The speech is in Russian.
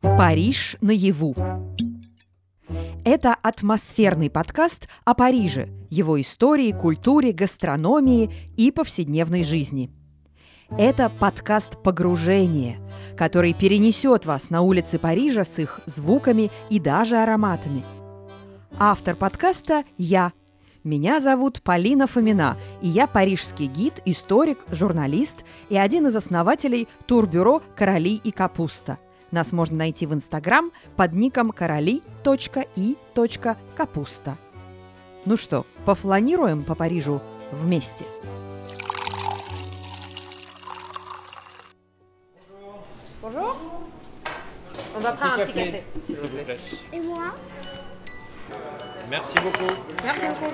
Париж наяву. Это атмосферный подкаст о Париже, его истории, культуре, гастрономии и повседневной жизни. Это подкаст погружения, который перенесет вас на улицы Парижа с их звуками и даже ароматами. Автор подкаста – я, меня зовут Полина Фомина, и я парижский гид, историк, журналист и один из основателей турбюро «Короли и капуста». Нас можно найти в Инстаграм под ником короли.и.капуста. Ну что, пофланируем по Парижу вместе? Bonjour. On va prendre un petit café. S'il vous plaît. Et moi Merci beaucoup. Merci beaucoup.